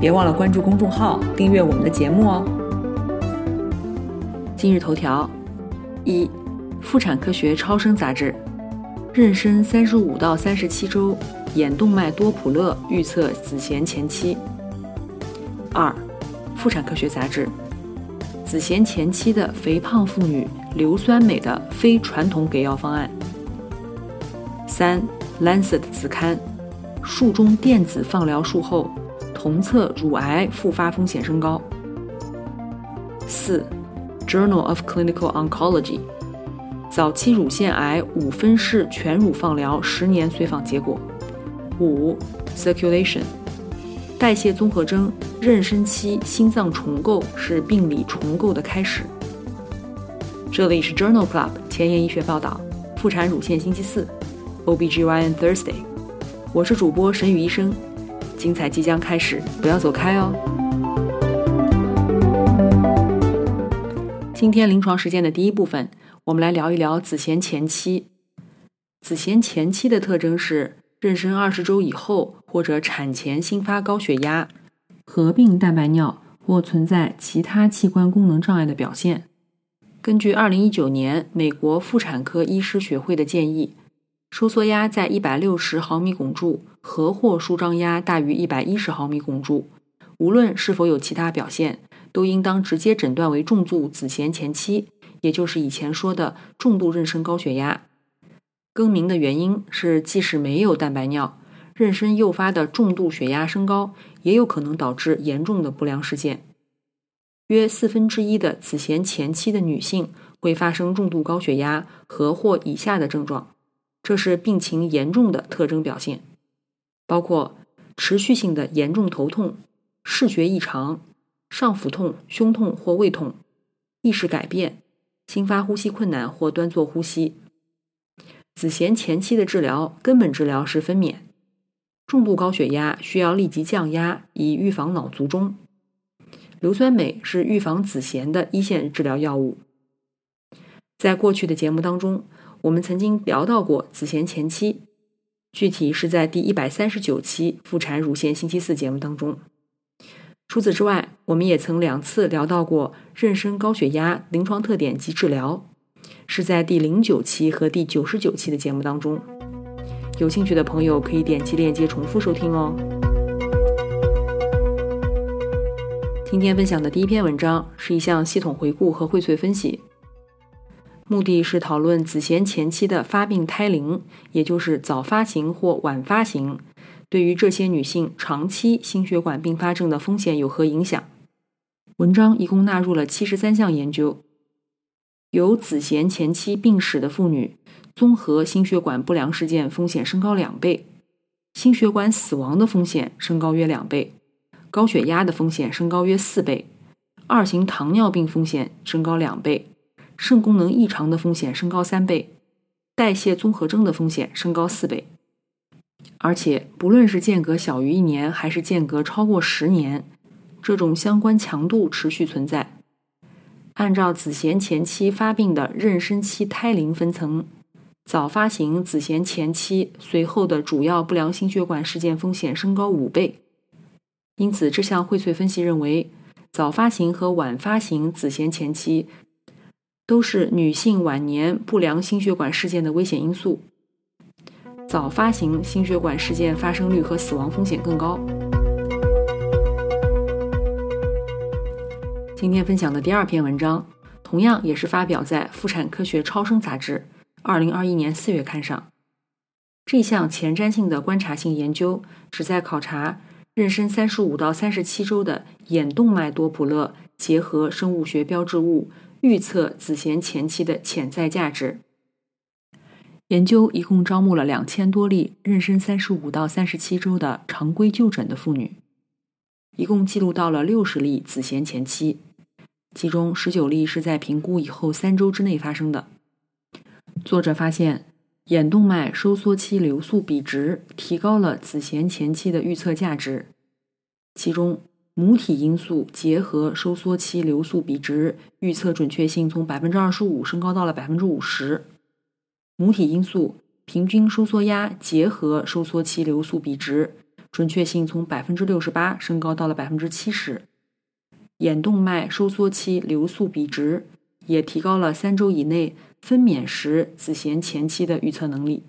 别忘了关注公众号，订阅我们的节目哦。今日头条：一，《妇产科学超声杂志》，妊娠三十五到三十七周，眼动脉多普勒预测子痫前期。二，《妇产科学杂志》，子痫前期的肥胖妇女硫酸镁的非传统给药方案。三，《Lancet》子刊，术中电子放疗术后。同侧乳癌复发风险升高。四，《Journal of Clinical Oncology》早期乳腺癌五分式全乳放疗十年随访结果。五，《Circulation》代谢综合征妊娠期心脏重构是病理重构的开始。这里是 Journal Club 前沿医学报道，妇产乳腺星期四，OBGYN Thursday，我是主播沈宇医生。精彩即将开始，不要走开哦！今天临床实践的第一部分，我们来聊一聊子痫前期。子痫前期的特征是妊娠二十周以后或者产前新发高血压，合并蛋白尿或存在其他器官功能障碍的表现。根据二零一九年美国妇产科医师学会的建议。收缩压在一百六十毫米汞柱和或舒张压大于一百一十毫米汞柱，无论是否有其他表现，都应当直接诊断为重度子痫前期，也就是以前说的重度妊娠高血压。更名的原因是，即使没有蛋白尿，妊娠诱发的重度血压升高也有可能导致严重的不良事件。约四分之一的子痫前期的女性会发生重度高血压和或以下的症状。这是病情严重的特征表现，包括持续性的严重头痛、视觉异常、上腹痛、胸痛或胃痛、意识改变、心发呼吸困难或端坐呼吸。子痫前期的治疗根本治疗是分娩，重度高血压需要立即降压以预防脑卒中。硫酸镁是预防子痫的一线治疗药物。在过去的节目当中。我们曾经聊到过子痫前期，具体是在第一百三十九期妇产乳腺星期四节目当中。除此之外，我们也曾两次聊到过妊娠高血压临床特点及治疗，是在第零九期和第九十九期的节目当中。有兴趣的朋友可以点击链接重复收听哦。今天分享的第一篇文章是一项系统回顾和荟萃分析。目的是讨论子痫前期的发病胎龄，也就是早发型或晚发型，对于这些女性长期心血管并发症的风险有何影响。文章一共纳入了七十三项研究，有子痫前期病史的妇女，综合心血管不良事件风险升高两倍，心血管死亡的风险升高约两倍，高血压的风险升高约四倍，二型糖尿病风险升高两倍。肾功能异常的风险升高三倍，代谢综合征的风险升高四倍，而且不论是间隔小于一年，还是间隔超过十年，这种相关强度持续存在。按照子痫前期发病的妊娠期胎龄分层，早发型子痫前期随后的主要不良心血管事件风险升高五倍。因此，这项荟萃分析认为，早发型和晚发型子痫前期。都是女性晚年不良心血管事件的危险因素，早发型心血管事件发生率和死亡风险更高。今天分享的第二篇文章，同样也是发表在《妇产科学超声杂志》二零二一年四月刊上。这项前瞻性的观察性研究旨在考察妊娠三十五到三十七周的眼动脉多普勒结合生物学标志物。预测子痫前期的潜在价值。研究一共招募了两千多例妊娠三十五到三十七周的常规就诊的妇女。一共记录到了六十例子痫前期，其中十九例是在评估以后三周之内发生的。作者发现，眼动脉收缩期流速比值提高了子痫前期的预测价值，其中母体因素结合收缩期流速比值预测准确性从百分之二十五升高到了百分之五十，母体因素平均收缩压结合收缩期流速比值。准确性从百分之六十八升高到了百分之七十，眼动脉收缩期流速比值也提高了三周以内分娩时子痫前期的预测能力。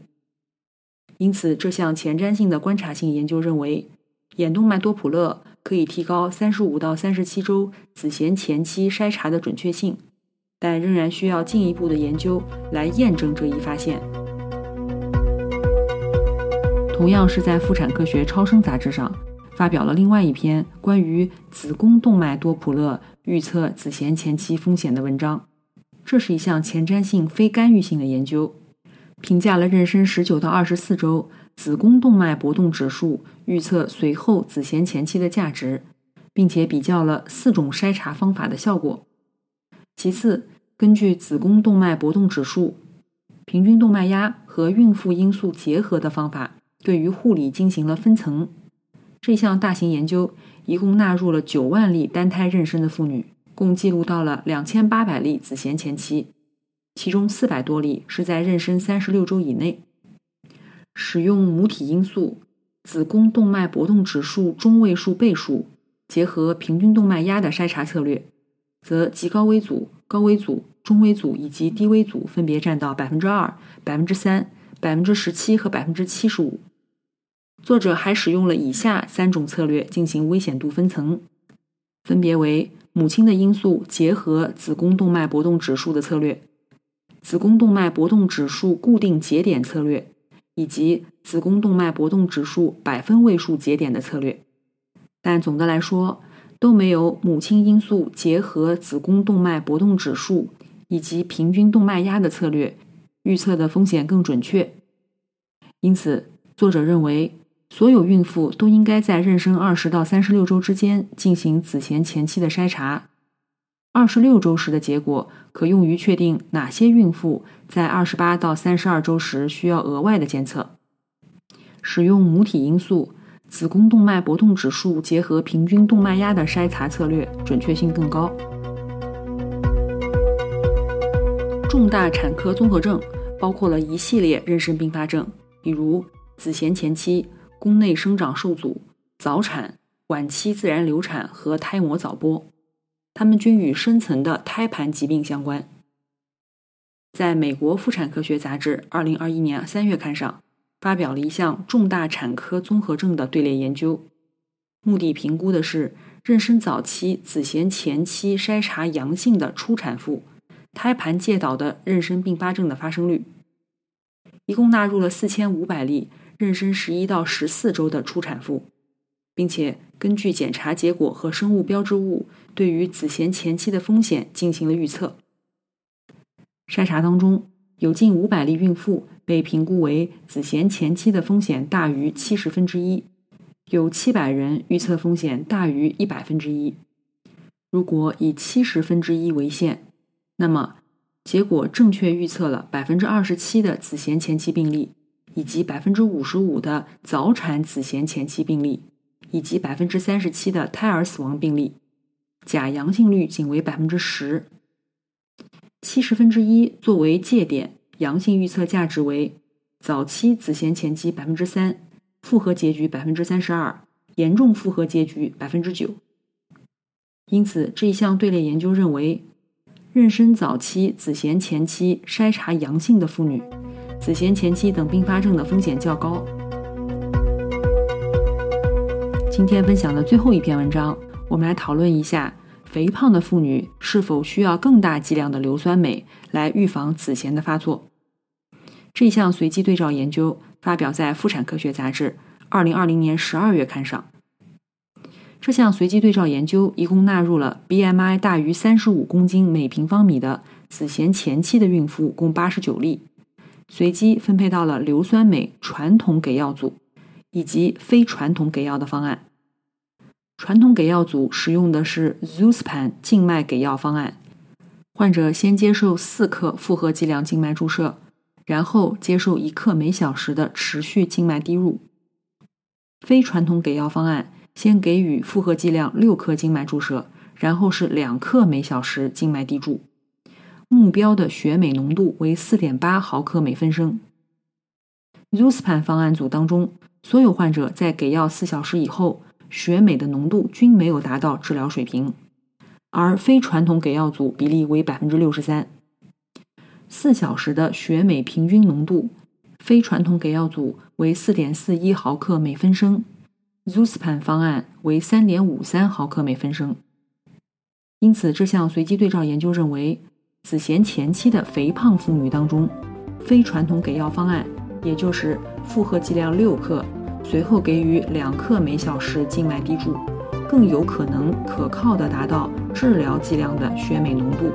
因此，这项前瞻性的观察性研究认为，眼动脉多普勒可以提高三十五到三十七周子痫前期筛查的准确性，但仍然需要进一步的研究来验证这一发现。同样是在《妇产科学超声》杂志上发表了另外一篇关于子宫动脉多普勒预测子痫前期风险的文章。这是一项前瞻性非干预性的研究，评价了妊娠十九到二十四周子宫动脉搏动指数预测随后子痫前期的价值，并且比较了四种筛查方法的效果。其次，根据子宫动脉搏动指数、平均动脉压和孕妇因素结合的方法。对于护理进行了分层。这项大型研究一共纳入了九万例单胎妊娠的妇女，共记录到了两千八百例子痫前期，其中四百多例是在妊娠三十六周以内。使用母体因素、子宫动脉搏动指数中位数倍数结合平均动脉压的筛查策略，则极高危组、高危组、中危组以及低危组分别占到百分之二、百分之三、百分之十七和百分之七十五。作者还使用了以下三种策略进行危险度分层，分别为母亲的因素结合子宫动脉搏动指数的策略、子宫动脉搏动指数固定节点策略，以及子宫动脉搏动指数百分位数节点的策略。但总的来说，都没有母亲因素结合子宫动脉搏动指数以及平均动脉压的策略预测的风险更准确。因此，作者认为。所有孕妇都应该在妊娠二十到三十六周之间进行子痫前期的筛查。二十六周时的结果可用于确定哪些孕妇在二十八到三十二周时需要额外的监测。使用母体因素、子宫动脉搏动指数结合平均动脉压的筛查策略，准确性更高。重大产科综合症包括了一系列妊娠并发症，比如子痫前期。宫内生长受阻、早产、晚期自然流产和胎膜早剥，它们均与深层的胎盘疾病相关。在美国妇产科学杂志二零二一年三月刊上，发表了一项重大产科综合症的队列研究，目的评估的是妊娠早期子痫前期筛查阳性的初产妇胎盘介导的妊娠并发症的发生率，一共纳入了四千五百例。妊娠十一到十四周的初产妇，并且根据检查结果和生物标志物对于子痫前期的风险进行了预测。筛查当中有近五百例孕妇被评估为子痫前期的风险大于七十分之一，有七百人预测风险大于一百分之一。如果以七十分之一为限，那么结果正确预测了百分之二十七的子痫前期病例。以及百分之五十五的早产子痫前期病例，以及百分之三十七的胎儿死亡病例，假阳性率仅为百分之十。七十分之一作为界点，阳性预测价值为早期子痫前期百分之三，复合结局百分之三十二，严重复合结局百分之九。因此，这一项队列研究认为，妊娠早期子痫前期筛查阳性的妇女。子痫前期等并发症的风险较高。今天分享的最后一篇文章，我们来讨论一下肥胖的妇女是否需要更大剂量的硫酸镁来预防子痫的发作。这项随机对照研究发表在《妇产科学杂志》二零二零年十二月刊上。这项随机对照研究一共纳入了 BMI 大于三十五公斤每平方米的子痫前期的孕妇共八十九例。随机分配到了硫酸镁传统给药组以及非传统给药的方案。传统给药组使用的是 Zuspan 静脉给药方案，患者先接受四克复合剂量静脉注射，然后接受一克每小时的持续静脉滴入。非传统给药方案先给予复合剂量六克静脉注射，然后是两克每小时静脉滴注，目标的血镁浓度为四点八毫克每分升。Zuspan 方案组当中，所有患者在给药四小时以后。血镁的浓度均没有达到治疗水平，而非传统给药组比例为百分之六十三。四小时的血镁平均浓度，非传统给药组为四点四一毫克每分升，Zuspan 方案为三点五三毫克每分升。因此，这项随机对照研究认为，子痫前期的肥胖妇女当中，非传统给药方案，也就是复合剂量六克。随后给予两克每小时静脉滴注，更有可能可靠的达到治疗剂量的血镁浓度。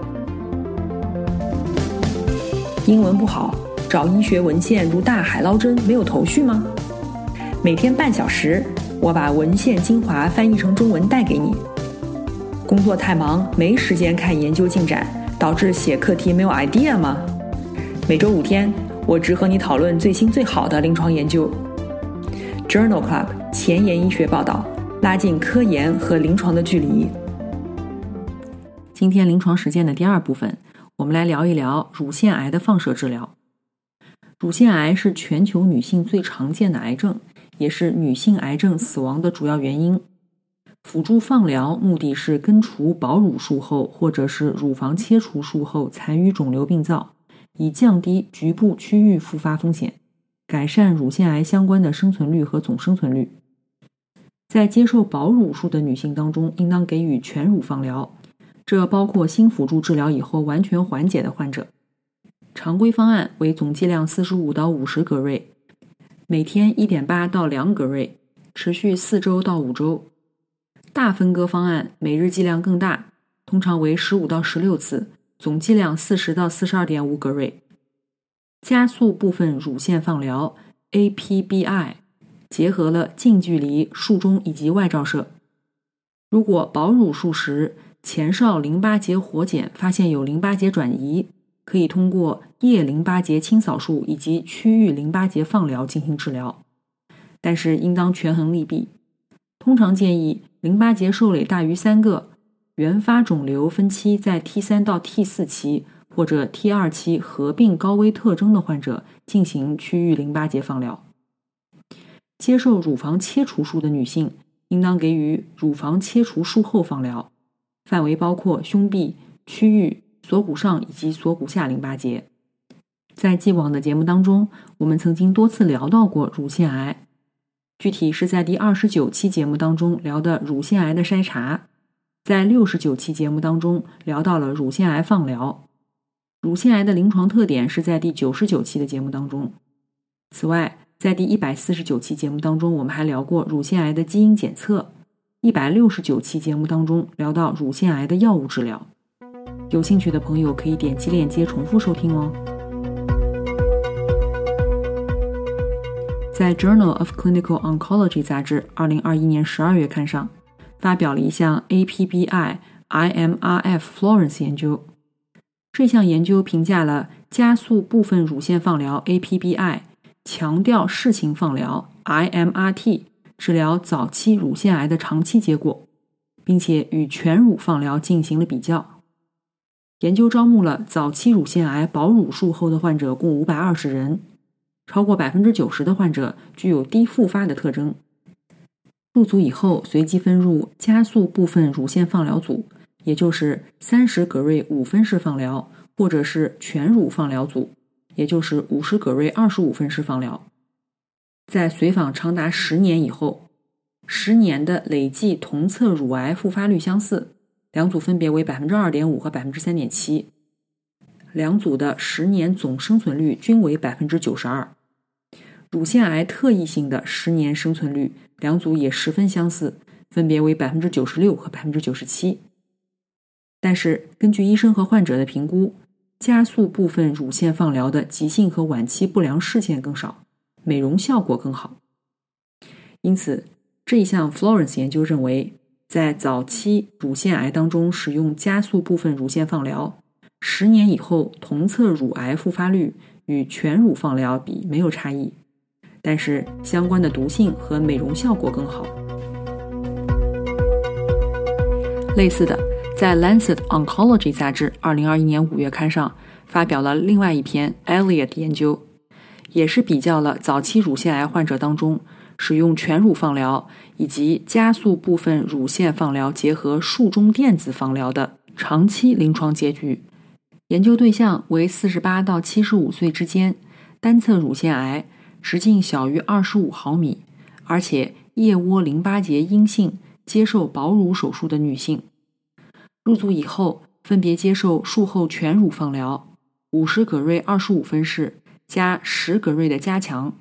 英文不好，找医学文献如大海捞针，没有头绪吗？每天半小时，我把文献精华翻译成中文带给你。工作太忙，没时间看研究进展，导致写课题没有 idea 吗？每周五天，我只和你讨论最新最好的临床研究。Journal Club 前沿医学报道，拉近科研和临床的距离。今天临床实践的第二部分，我们来聊一聊乳腺癌的放射治疗。乳腺癌是全球女性最常见的癌症，也是女性癌症死亡的主要原因。辅助放疗目的是根除保乳术后或者是乳房切除术后残余肿瘤病灶，以降低局部区域复发风险。改善乳腺癌相关的生存率和总生存率。在接受保乳术的女性当中，应当给予全乳放疗，这包括新辅助治疗以后完全缓解的患者。常规方案为总剂量四十五到五十格瑞，每天一点八到两格瑞，持续四周到五周。大分割方案每日剂量更大，通常为十五到十六次，总剂量四十到四十二点五格瑞。加速部分乳腺放疗 （APBI） 结合了近距离、术中以及外照射。如果保乳术时前哨淋巴结活检发现有淋巴结转移，可以通过腋淋巴结清扫术以及区域淋巴结放疗进行治疗，但是应当权衡利弊。通常建议淋巴结受累大于三个，原发肿瘤分期在 T 三到 T 四期。或者 T 二期合并高危特征的患者进行区域淋巴结放疗。接受乳房切除术的女性应当给予乳房切除术后放疗，范围包括胸壁、区域、锁骨上以及锁骨下淋巴结。在既往的节目当中，我们曾经多次聊到过乳腺癌，具体是在第二十九期节目当中聊的乳腺癌的筛查，在六十九期节目当中聊到了乳腺癌放疗。乳腺癌的临床特点是在第九十九期的节目当中。此外，在第一百四十九期节目当中，我们还聊过乳腺癌的基因检测。一百六十九期节目当中聊到乳腺癌的药物治疗。有兴趣的朋友可以点击链接重复收听哦。在《Journal of Clinical Oncology》杂志二零二一年十二月刊上，发表了一项 APBI-IMRF Florence 研究。这项研究评价了加速部分乳腺放疗 （APBI）、强调室情放疗 （IMRT） 治疗早期乳腺癌的长期结果，并且与全乳放疗进行了比较。研究招募了早期乳腺癌保乳术后的患者共五百二十人，超过百分之九十的患者具有低复发的特征。入组以后，随机分入加速部分乳腺放疗组。也就是三十格瑞五分式放疗，或者是全乳放疗组，也就是五十格瑞二十五分式放疗。在随访长达十年以后，十年的累计同侧乳癌复发率相似，两组分别为百分之二点五和百分之三点七。两组的十年总生存率均为百分之九十二。乳腺癌特异性的十年生存率，两组也十分相似，分别为百分之九十六和百分之九十七。但是，根据医生和患者的评估，加速部分乳腺放疗的急性和晚期不良事件更少，美容效果更好。因此，这一项 Florence 研究认为，在早期乳腺癌当中使用加速部分乳腺放疗，十年以后同侧乳癌复发率与全乳放疗比没有差异，但是相关的毒性和美容效果更好。类似的，在《Lancet Oncology》杂志二零二一年五月刊上发表了另外一篇 Elliott 研究，也是比较了早期乳腺癌患者当中。使用全乳放疗以及加速部分乳腺放疗结合术中电子放疗的长期临床结局。研究对象为四十八到七十五岁之间，单侧乳腺癌，直径小于二十五毫米，而且腋窝淋巴结阴性，接受保乳手术的女性。入组以后，分别接受术后全乳放疗，五十葛瑞二十五分式加十葛瑞的加强。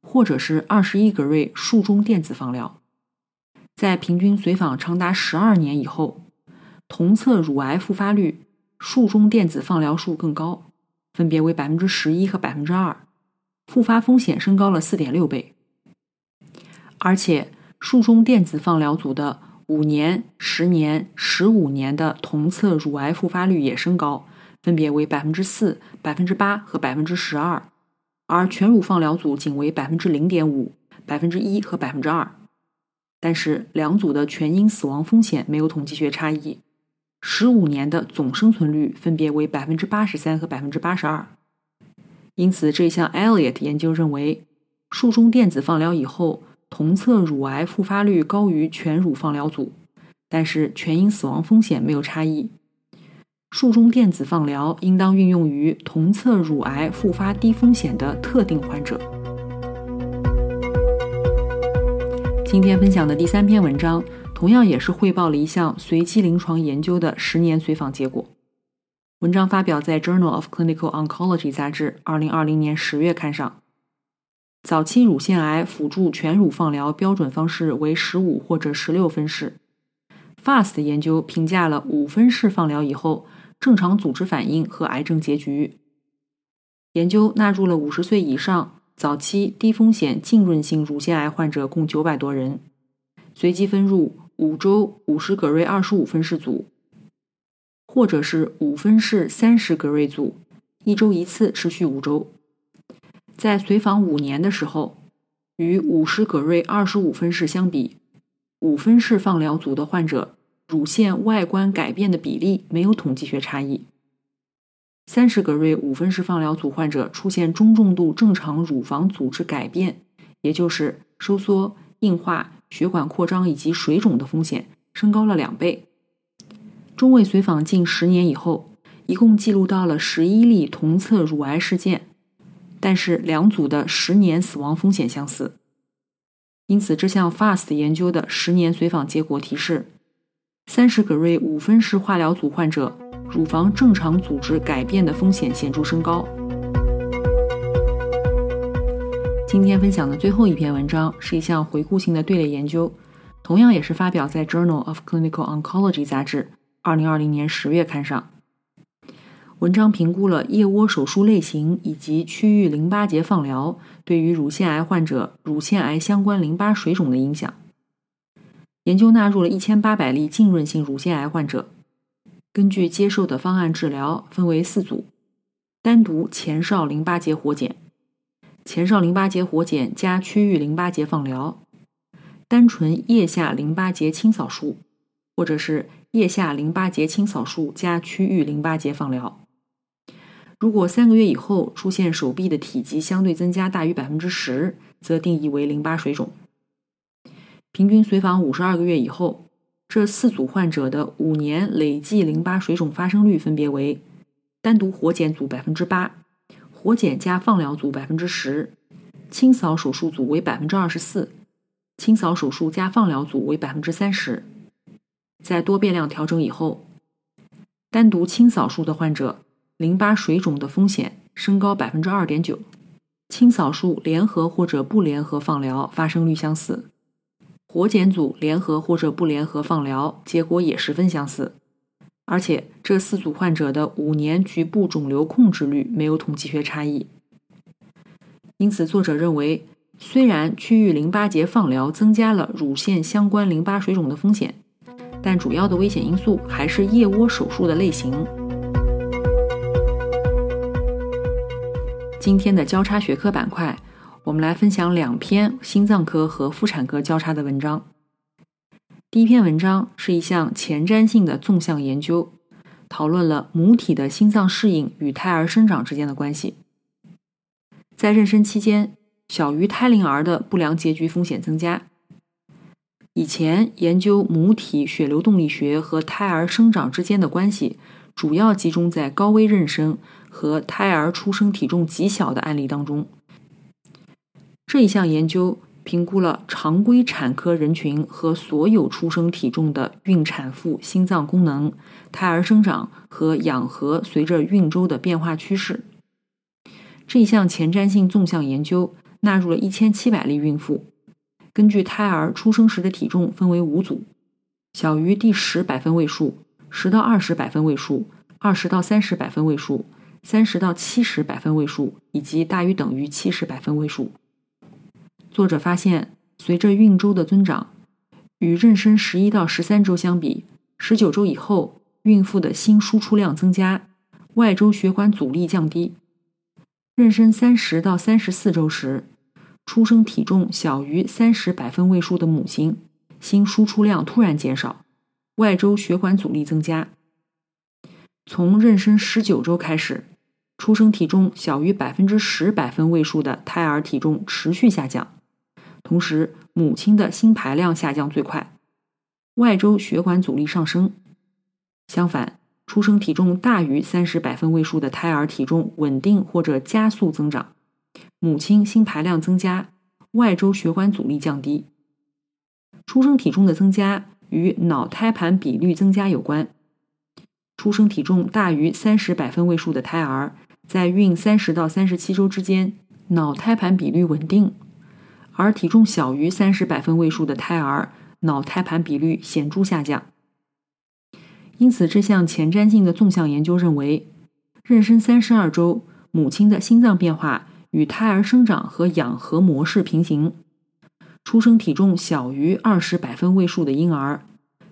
或者是二十一格瑞术中电子放疗，在平均随访长达十二年以后，同侧乳癌复发率术中电子放疗数更高，分别为百分之十一和百分之二，复发风险升高了四点六倍。而且术中电子放疗组的五年、十年、十五年的同侧乳癌复发率也升高，分别为百分之四、百分之八和百分之十二。而全乳放疗组仅为百分之零点五、百分之一和百分之二，但是两组的全因死亡风险没有统计学差异。十五年的总生存率分别为百分之八十三和百分之八十二。因此，这项 Elliot 研究认为，术中电子放疗以后，同侧乳癌复发率高于全乳放疗组，但是全因死亡风险没有差异。术中电子放疗应当运用于同侧乳癌复发低风险的特定患者。今天分享的第三篇文章，同样也是汇报了一项随机临床研究的十年随访结果。文章发表在《Journal of Clinical Oncology》杂志二零二零年十月刊上。早期乳腺癌辅助全乳放疗标准方式为十五或者十六分式。FAST 研究评价了五分式放疗以后。正常组织反应和癌症结局。研究纳入了五十岁以上早期低风险浸润性乳腺癌患者共九百多人，随机分入五周五十格瑞二十五分式组，或者是五分式三十格瑞组，一周一次，持续五周。在随访五年的时候，与五十格瑞二十五分式相比，五分式放疗组的患者。乳腺外观改变的比例没有统计学差异。三十格瑞五分式放疗组患者出现中重度正常乳房组织改变，也就是收缩、硬化、血管扩张以及水肿的风险升高了两倍。中位随访近十年以后，一共记录到了十一例同侧乳癌事件，但是两组的十年死亡风险相似。因此，这项 FAST 研究的十年随访结果提示。三十格瑞五分式化疗组患者乳房正常组织改变的风险显著升高。今天分享的最后一篇文章是一项回顾性的队列研究，同样也是发表在《Journal of Clinical Oncology》杂志二零二零年十月刊上。文章评估了腋窝手术类型以及区域淋巴结放疗对于乳腺癌患者乳腺癌相关淋巴水肿的影响。研究纳入了一千八百例浸润性乳腺癌患者，根据接受的方案治疗分为四组：单独前哨淋巴结活检、前哨淋巴结活检加区域淋巴结放疗、单纯腋下淋巴结清扫术，或者是腋下淋巴结清扫术加区域淋巴结放疗。如果三个月以后出现手臂的体积相对增加大于百分之十，则定义为淋巴水肿。平均随访五十二个月以后，这四组患者的五年累计淋巴水肿发生率分别为：单独活检组百分之八，活检加放疗组百分之十，清扫手术组为百分之二十四，清扫手术加放疗组为百分之三十。在多变量调整以后，单独清扫术的患者淋巴水肿的风险升高百分之二点九，清扫术联合或者不联合放疗发生率相似。活检组联合或者不联合放疗，结果也十分相似，而且这四组患者的五年局部肿瘤控制率没有统计学差异。因此，作者认为，虽然区域淋巴结放疗增加了乳腺相关淋巴水肿的风险，但主要的危险因素还是腋窝手术的类型。今天的交叉学科板块，我们来分享两篇心脏科和妇产科交叉的文章。第一篇文章是一项前瞻性的纵向研究，讨论了母体的心脏适应与胎儿生长之间的关系。在妊娠期间，小于胎龄儿的不良结局风险增加。以前研究母体血流动力学和胎儿生长之间的关系，主要集中在高危妊娠。和胎儿出生体重极小的案例当中，这一项研究评估了常规产科人群和所有出生体重的孕产妇心脏功能、胎儿生长和养和随着孕周的变化趋势。这一项前瞻性纵向研究纳入了一千七百例孕妇，根据胎儿出生时的体重分为五组：小于第十百分位数、十到二十百分位数、二十到三十百分位数。三十到七十百分位数，以及大于等于七十百分位数。作者发现，随着孕周的增长，与妊娠十一到十三周相比，十九周以后，孕妇的心输出量增加，外周血管阻力降低。妊娠三十到三十四周时，出生体重小于三十百分位数的母亲，心输出量突然减少，外周血管阻力增加。从妊娠十九周开始。出生体重小于百分之十百分位数的胎儿体重持续下降，同时母亲的心排量下降最快，外周血管阻力上升。相反，出生体重大于三十百分位数的胎儿体重稳定或者加速增长，母亲心排量增加，外周血管阻力降低。出生体重的增加与脑胎盘比率增加有关。出生体重大于三十百分位数的胎儿。在孕三十到三十七周之间，脑胎盘比率稳定；而体重小于三十百分位数的胎儿，脑胎盘比率显著下降。因此，这项前瞻性的纵向研究认为，妊娠三十二周母亲的心脏变化与胎儿生长和养和模式平行。出生体重小于二十百分位数的婴儿，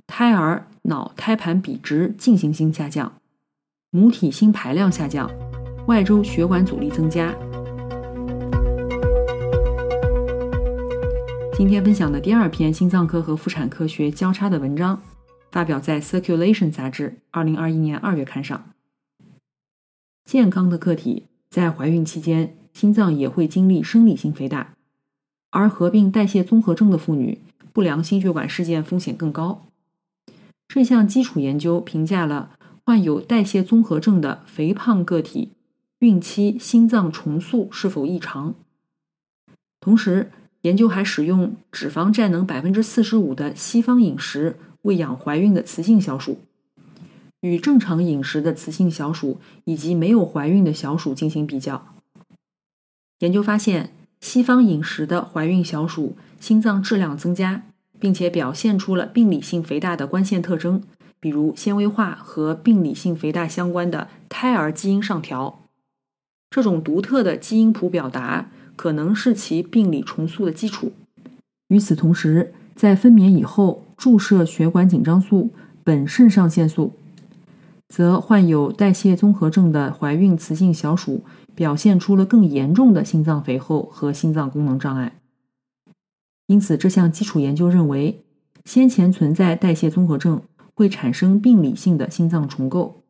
胎儿脑胎盘比值进行性下降，母体心排量下降。外周血管阻力增加。今天分享的第二篇心脏科和妇产科学交叉的文章，发表在《Circulation》杂志二零二一年二月刊上。健康的个体在怀孕期间，心脏也会经历生理性肥大，而合并代谢综合症的妇女，不良心血管事件风险更高。这项基础研究评价了患有代谢综合症的肥胖个体。孕期心脏重塑是否异常？同时，研究还使用脂肪占能百分之四十五的西方饮食喂养怀孕的雌性小鼠，与正常饮食的雌性小鼠以及没有怀孕的小鼠进行比较。研究发现，西方饮食的怀孕小鼠心脏质量增加，并且表现出了病理性肥大的关键特征，比如纤维化和病理性肥大相关的胎儿基因上调。这种独特的基因谱表达可能是其病理重塑的基础。与此同时，在分娩以后注射血管紧张素、苯肾上腺素，则患有代谢综合症的怀孕雌性小鼠表现出了更严重的心脏肥厚和心脏功能障碍。因此，这项基础研究认为，先前存在代谢综合症会产生病理性的心脏重构。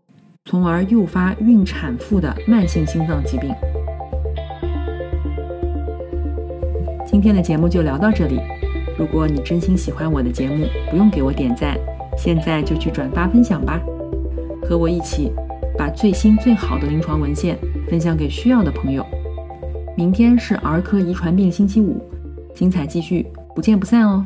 从而诱发孕产妇的慢性心脏疾病。今天的节目就聊到这里。如果你真心喜欢我的节目，不用给我点赞，现在就去转发分享吧，和我一起把最新最好的临床文献分享给需要的朋友。明天是儿科遗传病星期五，精彩继续，不见不散哦。